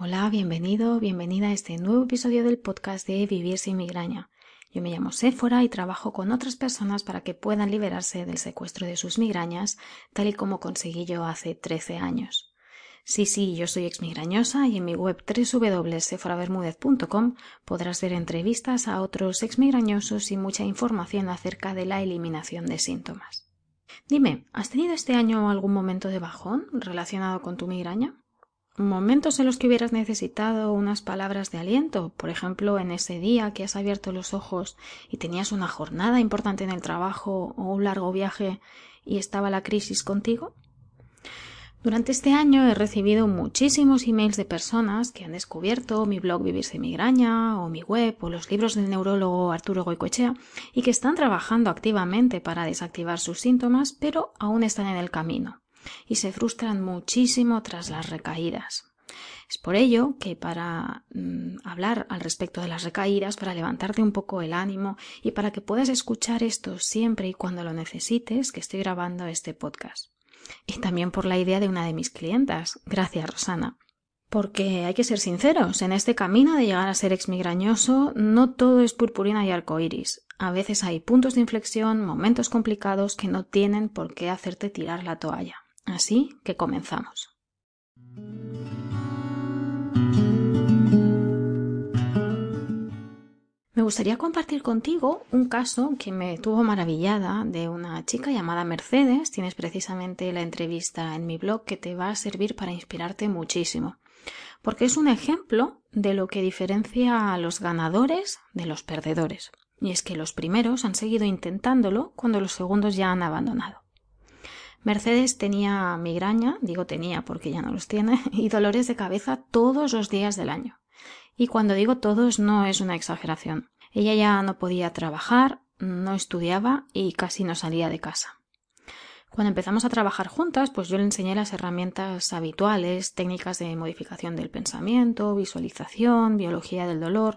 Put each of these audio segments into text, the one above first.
Hola, bienvenido, bienvenida a este nuevo episodio del podcast de Vivir sin migraña. Yo me llamo Séfora y trabajo con otras personas para que puedan liberarse del secuestro de sus migrañas, tal y como conseguí yo hace 13 años. Sí, sí, yo soy exmigrañosa y en mi web www.seforabermudez.com podrás ver entrevistas a otros exmigrañosos y mucha información acerca de la eliminación de síntomas. Dime, ¿has tenido este año algún momento de bajón relacionado con tu migraña? Momentos en los que hubieras necesitado unas palabras de aliento, por ejemplo, en ese día que has abierto los ojos y tenías una jornada importante en el trabajo o un largo viaje y estaba la crisis contigo? Durante este año he recibido muchísimos emails de personas que han descubierto mi blog Vivirse Migraña o mi web o los libros del neurólogo Arturo Goicoechea y que están trabajando activamente para desactivar sus síntomas, pero aún están en el camino y se frustran muchísimo tras las recaídas. Es por ello que para mm, hablar al respecto de las recaídas, para levantarte un poco el ánimo y para que puedas escuchar esto siempre y cuando lo necesites, que estoy grabando este podcast. Y también por la idea de una de mis clientas. Gracias, Rosana. Porque hay que ser sinceros, en este camino de llegar a ser exmigrañoso, no todo es purpurina y arcoíris. A veces hay puntos de inflexión, momentos complicados que no tienen por qué hacerte tirar la toalla. Así que comenzamos. Me gustaría compartir contigo un caso que me tuvo maravillada de una chica llamada Mercedes. Tienes precisamente la entrevista en mi blog que te va a servir para inspirarte muchísimo. Porque es un ejemplo de lo que diferencia a los ganadores de los perdedores. Y es que los primeros han seguido intentándolo cuando los segundos ya han abandonado. Mercedes tenía migraña, digo tenía porque ya no los tiene, y dolores de cabeza todos los días del año. Y cuando digo todos no es una exageración. Ella ya no podía trabajar, no estudiaba y casi no salía de casa. Cuando empezamos a trabajar juntas, pues yo le enseñé las herramientas habituales, técnicas de modificación del pensamiento, visualización, biología del dolor,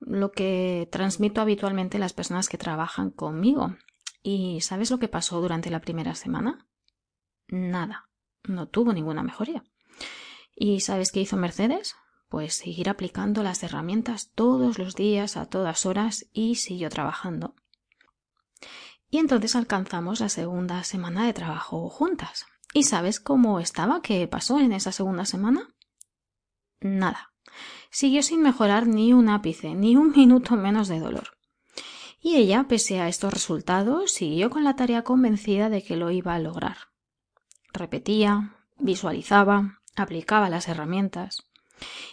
lo que transmito habitualmente a las personas que trabajan conmigo. ¿Y sabes lo que pasó durante la primera semana? Nada. No tuvo ninguna mejoría. ¿Y sabes qué hizo Mercedes? Pues seguir aplicando las herramientas todos los días, a todas horas, y siguió trabajando. Y entonces alcanzamos la segunda semana de trabajo juntas. ¿Y sabes cómo estaba? ¿Qué pasó en esa segunda semana? Nada. Siguió sin mejorar ni un ápice, ni un minuto menos de dolor. Y ella, pese a estos resultados, siguió con la tarea convencida de que lo iba a lograr repetía, visualizaba, aplicaba las herramientas.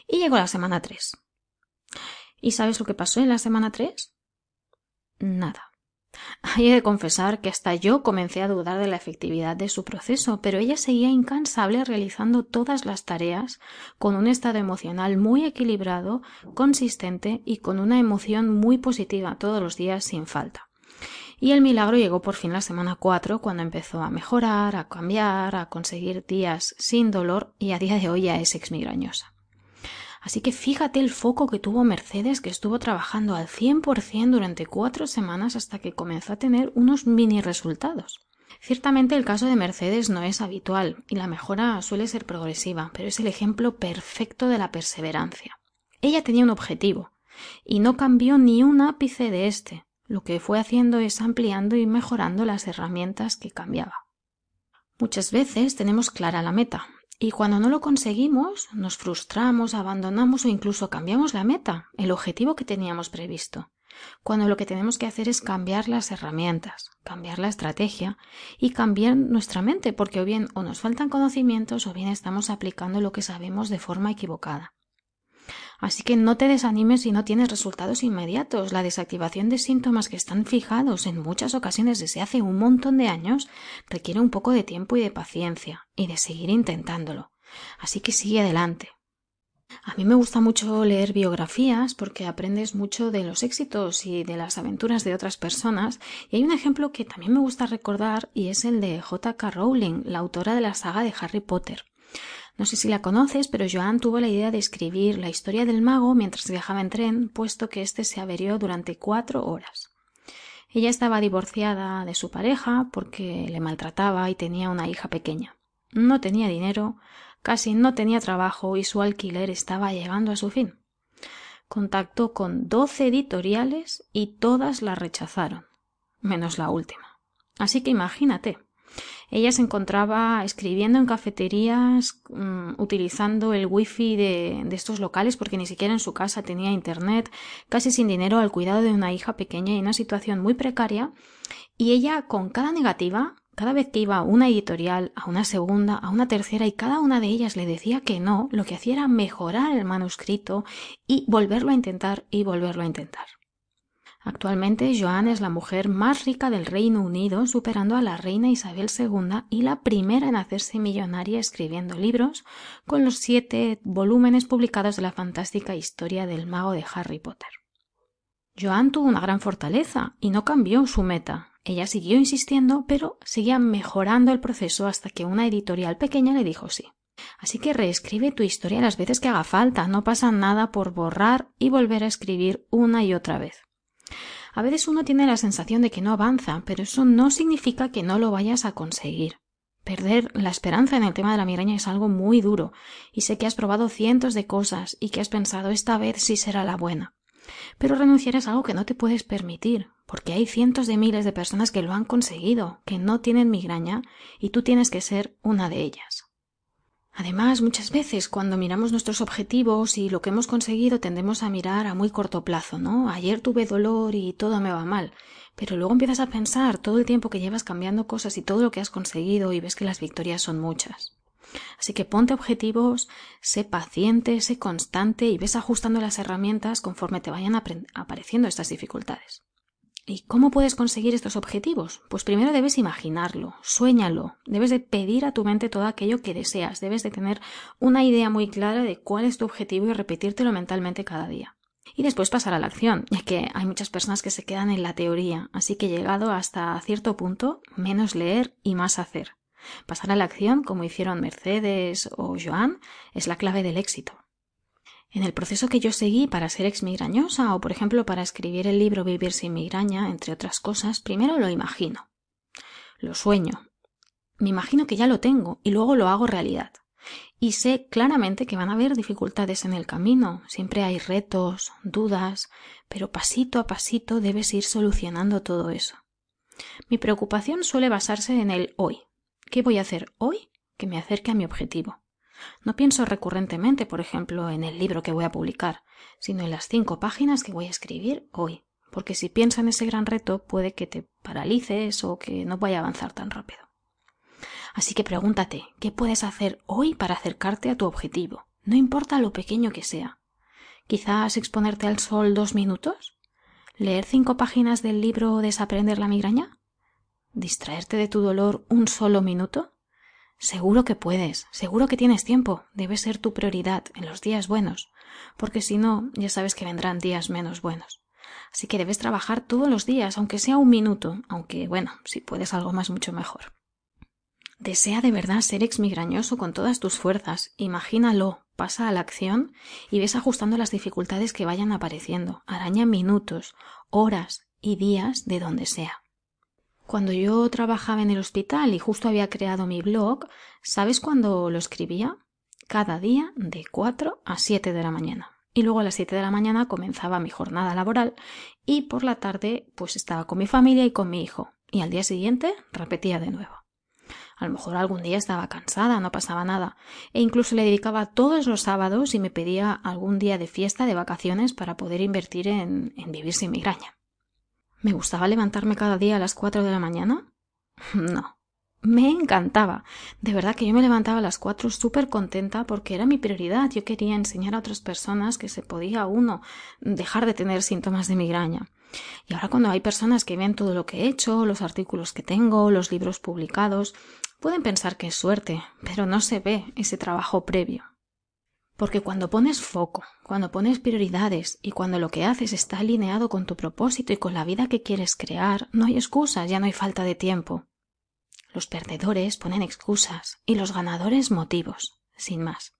Y llegó la semana 3. ¿Y sabes lo que pasó en la semana 3? Nada. Hay de confesar que hasta yo comencé a dudar de la efectividad de su proceso, pero ella seguía incansable realizando todas las tareas con un estado emocional muy equilibrado, consistente y con una emoción muy positiva todos los días sin falta. Y el milagro llegó por fin la semana 4, cuando empezó a mejorar, a cambiar, a conseguir días sin dolor y a día de hoy ya es exmigrañosa. Así que fíjate el foco que tuvo Mercedes, que estuvo trabajando al 100% durante cuatro semanas hasta que comenzó a tener unos mini resultados. Ciertamente el caso de Mercedes no es habitual y la mejora suele ser progresiva, pero es el ejemplo perfecto de la perseverancia. Ella tenía un objetivo y no cambió ni un ápice de este, lo que fue haciendo es ampliando y mejorando las herramientas que cambiaba. Muchas veces tenemos clara la meta y cuando no lo conseguimos nos frustramos, abandonamos o incluso cambiamos la meta, el objetivo que teníamos previsto, cuando lo que tenemos que hacer es cambiar las herramientas, cambiar la estrategia y cambiar nuestra mente porque o bien o nos faltan conocimientos o bien estamos aplicando lo que sabemos de forma equivocada. Así que no te desanimes si no tienes resultados inmediatos. La desactivación de síntomas que están fijados en muchas ocasiones desde hace un montón de años requiere un poco de tiempo y de paciencia y de seguir intentándolo. Así que sigue adelante. A mí me gusta mucho leer biografías porque aprendes mucho de los éxitos y de las aventuras de otras personas y hay un ejemplo que también me gusta recordar y es el de J.K. Rowling, la autora de la saga de Harry Potter. No sé si la conoces, pero Joan tuvo la idea de escribir la historia del mago mientras viajaba en tren, puesto que éste se averió durante cuatro horas. Ella estaba divorciada de su pareja porque le maltrataba y tenía una hija pequeña. No tenía dinero, casi no tenía trabajo y su alquiler estaba llegando a su fin. Contactó con doce editoriales y todas la rechazaron, menos la última. Así que imagínate, ella se encontraba escribiendo en cafeterías, mm, utilizando el wifi de, de estos locales porque ni siquiera en su casa tenía internet, casi sin dinero al cuidado de una hija pequeña y en una situación muy precaria, y ella con cada negativa cada vez que iba a una editorial, a una segunda, a una tercera y cada una de ellas le decía que no, lo que hacía era mejorar el manuscrito y volverlo a intentar y volverlo a intentar. Actualmente Joan es la mujer más rica del Reino Unido, superando a la reina Isabel II y la primera en hacerse millonaria escribiendo libros, con los siete volúmenes publicados de la fantástica historia del mago de Harry Potter. Joan tuvo una gran fortaleza y no cambió su meta. Ella siguió insistiendo, pero seguía mejorando el proceso hasta que una editorial pequeña le dijo sí. Así que reescribe tu historia las veces que haga falta, no pasa nada por borrar y volver a escribir una y otra vez. A veces uno tiene la sensación de que no avanza, pero eso no significa que no lo vayas a conseguir. Perder la esperanza en el tema de la migraña es algo muy duro, y sé que has probado cientos de cosas y que has pensado esta vez sí será la buena. Pero renunciar es algo que no te puedes permitir, porque hay cientos de miles de personas que lo han conseguido, que no tienen migraña, y tú tienes que ser una de ellas. Además, muchas veces cuando miramos nuestros objetivos y lo que hemos conseguido tendemos a mirar a muy corto plazo, ¿no? Ayer tuve dolor y todo me va mal, pero luego empiezas a pensar todo el tiempo que llevas cambiando cosas y todo lo que has conseguido y ves que las victorias son muchas. Así que ponte objetivos, sé paciente, sé constante y ves ajustando las herramientas conforme te vayan apareciendo estas dificultades. ¿Y cómo puedes conseguir estos objetivos? Pues primero debes imaginarlo, suéñalo, debes de pedir a tu mente todo aquello que deseas, debes de tener una idea muy clara de cuál es tu objetivo y repetírtelo mentalmente cada día. Y después pasar a la acción, ya que hay muchas personas que se quedan en la teoría, así que llegado hasta cierto punto, menos leer y más hacer. Pasar a la acción, como hicieron Mercedes o Joan, es la clave del éxito. En el proceso que yo seguí para ser exmigrañosa o, por ejemplo, para escribir el libro Vivir sin migraña, entre otras cosas, primero lo imagino. Lo sueño. Me imagino que ya lo tengo y luego lo hago realidad. Y sé claramente que van a haber dificultades en el camino, siempre hay retos, dudas, pero pasito a pasito debes ir solucionando todo eso. Mi preocupación suele basarse en el hoy. ¿Qué voy a hacer hoy que me acerque a mi objetivo? No pienso recurrentemente, por ejemplo, en el libro que voy a publicar, sino en las cinco páginas que voy a escribir hoy, porque si pienso en ese gran reto puede que te paralices o que no vaya a avanzar tan rápido. Así que pregúntate, ¿qué puedes hacer hoy para acercarte a tu objetivo? No importa lo pequeño que sea. Quizás exponerte al sol dos minutos, leer cinco páginas del libro Desaprender la migraña, distraerte de tu dolor un solo minuto, Seguro que puedes, seguro que tienes tiempo, debe ser tu prioridad en los días buenos, porque si no, ya sabes que vendrán días menos buenos. Así que debes trabajar todos los días, aunque sea un minuto, aunque bueno, si puedes algo más mucho mejor. Desea de verdad ser exmigrañoso con todas tus fuerzas, imagínalo, pasa a la acción y ves ajustando las dificultades que vayan apareciendo, araña minutos, horas y días de donde sea. Cuando yo trabajaba en el hospital y justo había creado mi blog, ¿sabes cuándo lo escribía? Cada día de 4 a 7 de la mañana. Y luego a las 7 de la mañana comenzaba mi jornada laboral y por la tarde pues estaba con mi familia y con mi hijo. Y al día siguiente repetía de nuevo. A lo mejor algún día estaba cansada, no pasaba nada, e incluso le dedicaba todos los sábados y me pedía algún día de fiesta de vacaciones para poder invertir en, en vivir sin migraña. ¿Me gustaba levantarme cada día a las cuatro de la mañana? No. Me encantaba. De verdad que yo me levantaba a las cuatro súper contenta porque era mi prioridad. Yo quería enseñar a otras personas que se podía uno dejar de tener síntomas de migraña. Y ahora cuando hay personas que ven todo lo que he hecho, los artículos que tengo, los libros publicados, pueden pensar que es suerte, pero no se ve ese trabajo previo. Porque cuando pones foco, cuando pones prioridades y cuando lo que haces está alineado con tu propósito y con la vida que quieres crear, no hay excusas, ya no hay falta de tiempo. Los perdedores ponen excusas y los ganadores motivos, sin más.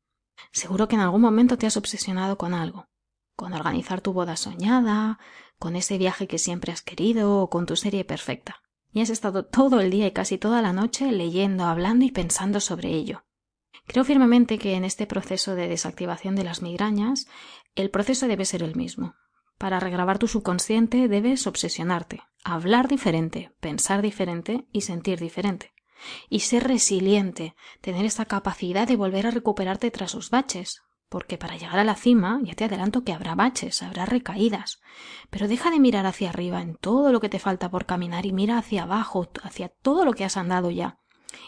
Seguro que en algún momento te has obsesionado con algo, con organizar tu boda soñada, con ese viaje que siempre has querido o con tu serie perfecta. Y has estado todo el día y casi toda la noche leyendo, hablando y pensando sobre ello. Creo firmemente que en este proceso de desactivación de las migrañas, el proceso debe ser el mismo. Para regrabar tu subconsciente debes obsesionarte, hablar diferente, pensar diferente y sentir diferente. Y ser resiliente, tener esta capacidad de volver a recuperarte tras los baches, porque para llegar a la cima ya te adelanto que habrá baches, habrá recaídas, pero deja de mirar hacia arriba en todo lo que te falta por caminar y mira hacia abajo, hacia todo lo que has andado ya.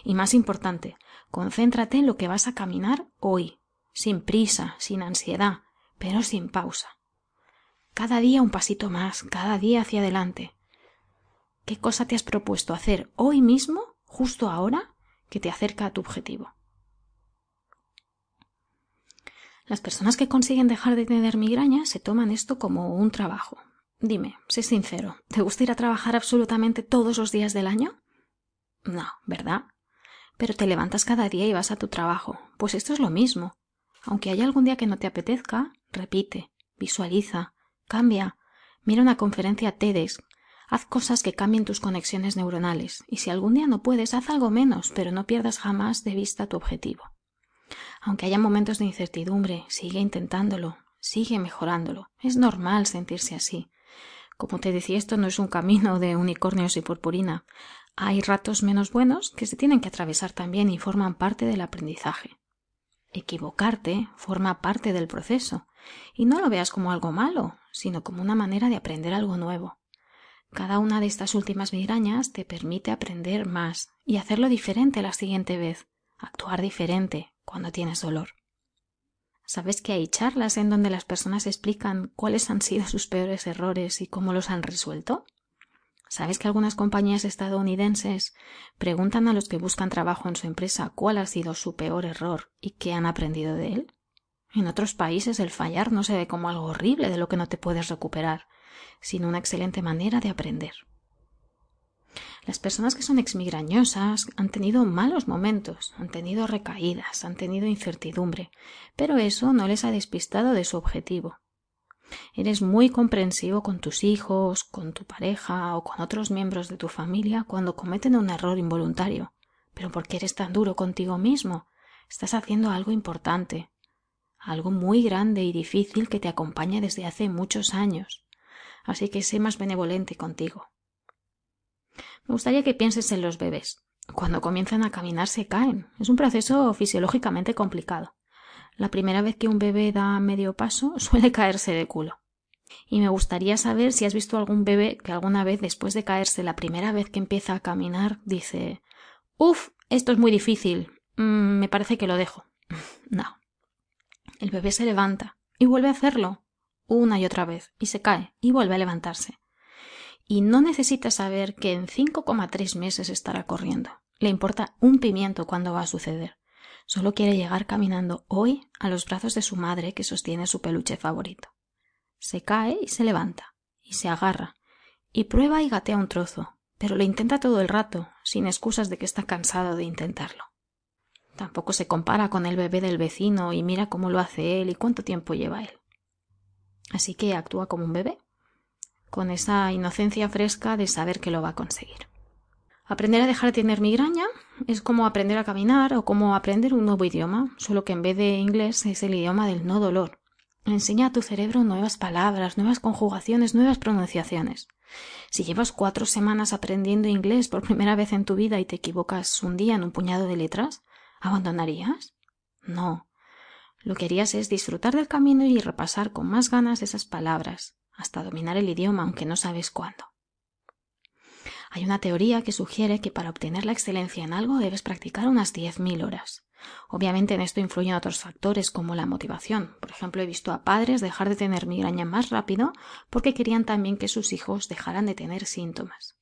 Y más importante, concéntrate en lo que vas a caminar hoy, sin prisa, sin ansiedad, pero sin pausa. Cada día un pasito más, cada día hacia adelante. ¿Qué cosa te has propuesto hacer hoy mismo, justo ahora, que te acerca a tu objetivo? Las personas que consiguen dejar de tener migraña se toman esto como un trabajo. Dime, sé sincero, ¿te gusta ir a trabajar absolutamente todos los días del año? No, ¿verdad? Pero te levantas cada día y vas a tu trabajo. Pues esto es lo mismo. Aunque haya algún día que no te apetezca, repite, visualiza, cambia, mira una conferencia TEDx, haz cosas que cambien tus conexiones neuronales, y si algún día no puedes, haz algo menos, pero no pierdas jamás de vista tu objetivo. Aunque haya momentos de incertidumbre, sigue intentándolo, sigue mejorándolo. Es normal sentirse así. Como te decía, esto no es un camino de unicornios y purpurina. Hay ratos menos buenos que se tienen que atravesar también y forman parte del aprendizaje. Equivocarte forma parte del proceso, y no lo veas como algo malo, sino como una manera de aprender algo nuevo. Cada una de estas últimas migrañas te permite aprender más y hacerlo diferente la siguiente vez, actuar diferente, cuando tienes dolor. ¿Sabes que hay charlas en donde las personas explican cuáles han sido sus peores errores y cómo los han resuelto? ¿Sabes que algunas compañías estadounidenses preguntan a los que buscan trabajo en su empresa cuál ha sido su peor error y qué han aprendido de él? En otros países el fallar no se ve como algo horrible de lo que no te puedes recuperar, sino una excelente manera de aprender. Las personas que son exmigrañosas han tenido malos momentos, han tenido recaídas, han tenido incertidumbre, pero eso no les ha despistado de su objetivo. Eres muy comprensivo con tus hijos, con tu pareja o con otros miembros de tu familia cuando cometen un error involuntario. Pero ¿por qué eres tan duro contigo mismo? Estás haciendo algo importante, algo muy grande y difícil que te acompaña desde hace muchos años. Así que sé más benevolente contigo. Me gustaría que pienses en los bebés. Cuando comienzan a caminar se caen. Es un proceso fisiológicamente complicado. La primera vez que un bebé da medio paso suele caerse de culo. Y me gustaría saber si has visto algún bebé que alguna vez después de caerse la primera vez que empieza a caminar dice Uf, esto es muy difícil. Mm, me parece que lo dejo. no. El bebé se levanta y vuelve a hacerlo una y otra vez y se cae y vuelve a levantarse y no necesita saber que en 5,3 meses estará corriendo. Le importa un pimiento cuando va a suceder. Solo quiere llegar caminando hoy a los brazos de su madre que sostiene su peluche favorito. Se cae y se levanta, y se agarra, y prueba y gatea un trozo, pero lo intenta todo el rato, sin excusas de que está cansado de intentarlo. Tampoco se compara con el bebé del vecino y mira cómo lo hace él y cuánto tiempo lleva él. Así que actúa como un bebé con esa inocencia fresca de saber que lo va a conseguir. Aprender a dejar de tener migraña es como aprender a caminar o como aprender un nuevo idioma, solo que en vez de inglés es el idioma del no dolor. Enseña a tu cerebro nuevas palabras, nuevas conjugaciones, nuevas pronunciaciones. Si llevas cuatro semanas aprendiendo inglés por primera vez en tu vida y te equivocas un día en un puñado de letras, ¿abandonarías? No. Lo que harías es disfrutar del camino y repasar con más ganas esas palabras, hasta dominar el idioma, aunque no sabes cuándo. Hay una teoría que sugiere que para obtener la excelencia en algo debes practicar unas 10.000 horas. Obviamente en esto influyen otros factores como la motivación. Por ejemplo, he visto a padres dejar de tener migraña más rápido porque querían también que sus hijos dejaran de tener síntomas.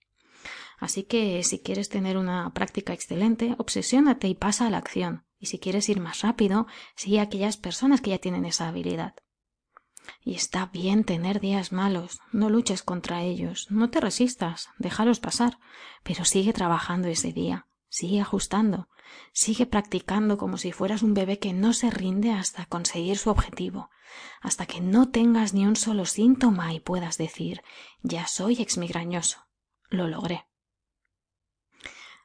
Así que si quieres tener una práctica excelente, obsesiónate y pasa a la acción. Y si quieres ir más rápido, sigue a aquellas personas que ya tienen esa habilidad. Y está bien tener días malos, no luches contra ellos, no te resistas, déjalos pasar, pero sigue trabajando ese día, sigue ajustando, sigue practicando como si fueras un bebé que no se rinde hasta conseguir su objetivo, hasta que no tengas ni un solo síntoma y puedas decir ya soy exmigrañoso, lo logré.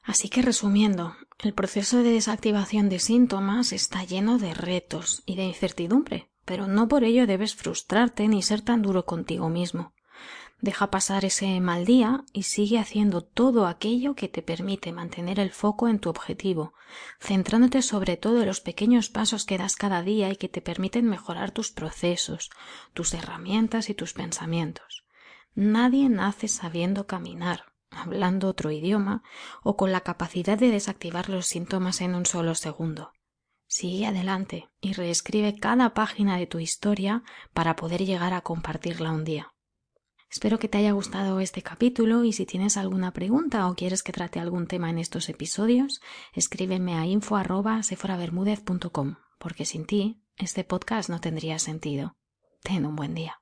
Así que resumiendo, el proceso de desactivación de síntomas está lleno de retos y de incertidumbre, pero no por ello debes frustrarte ni ser tan duro contigo mismo. Deja pasar ese mal día y sigue haciendo todo aquello que te permite mantener el foco en tu objetivo, centrándote sobre todo en los pequeños pasos que das cada día y que te permiten mejorar tus procesos, tus herramientas y tus pensamientos. Nadie nace sabiendo caminar, hablando otro idioma o con la capacidad de desactivar los síntomas en un solo segundo. Sigue adelante y reescribe cada página de tu historia para poder llegar a compartirla un día. Espero que te haya gustado este capítulo y si tienes alguna pregunta o quieres que trate algún tema en estos episodios, escríbeme a info@seforabermudez.com, porque sin ti este podcast no tendría sentido. Ten un buen día.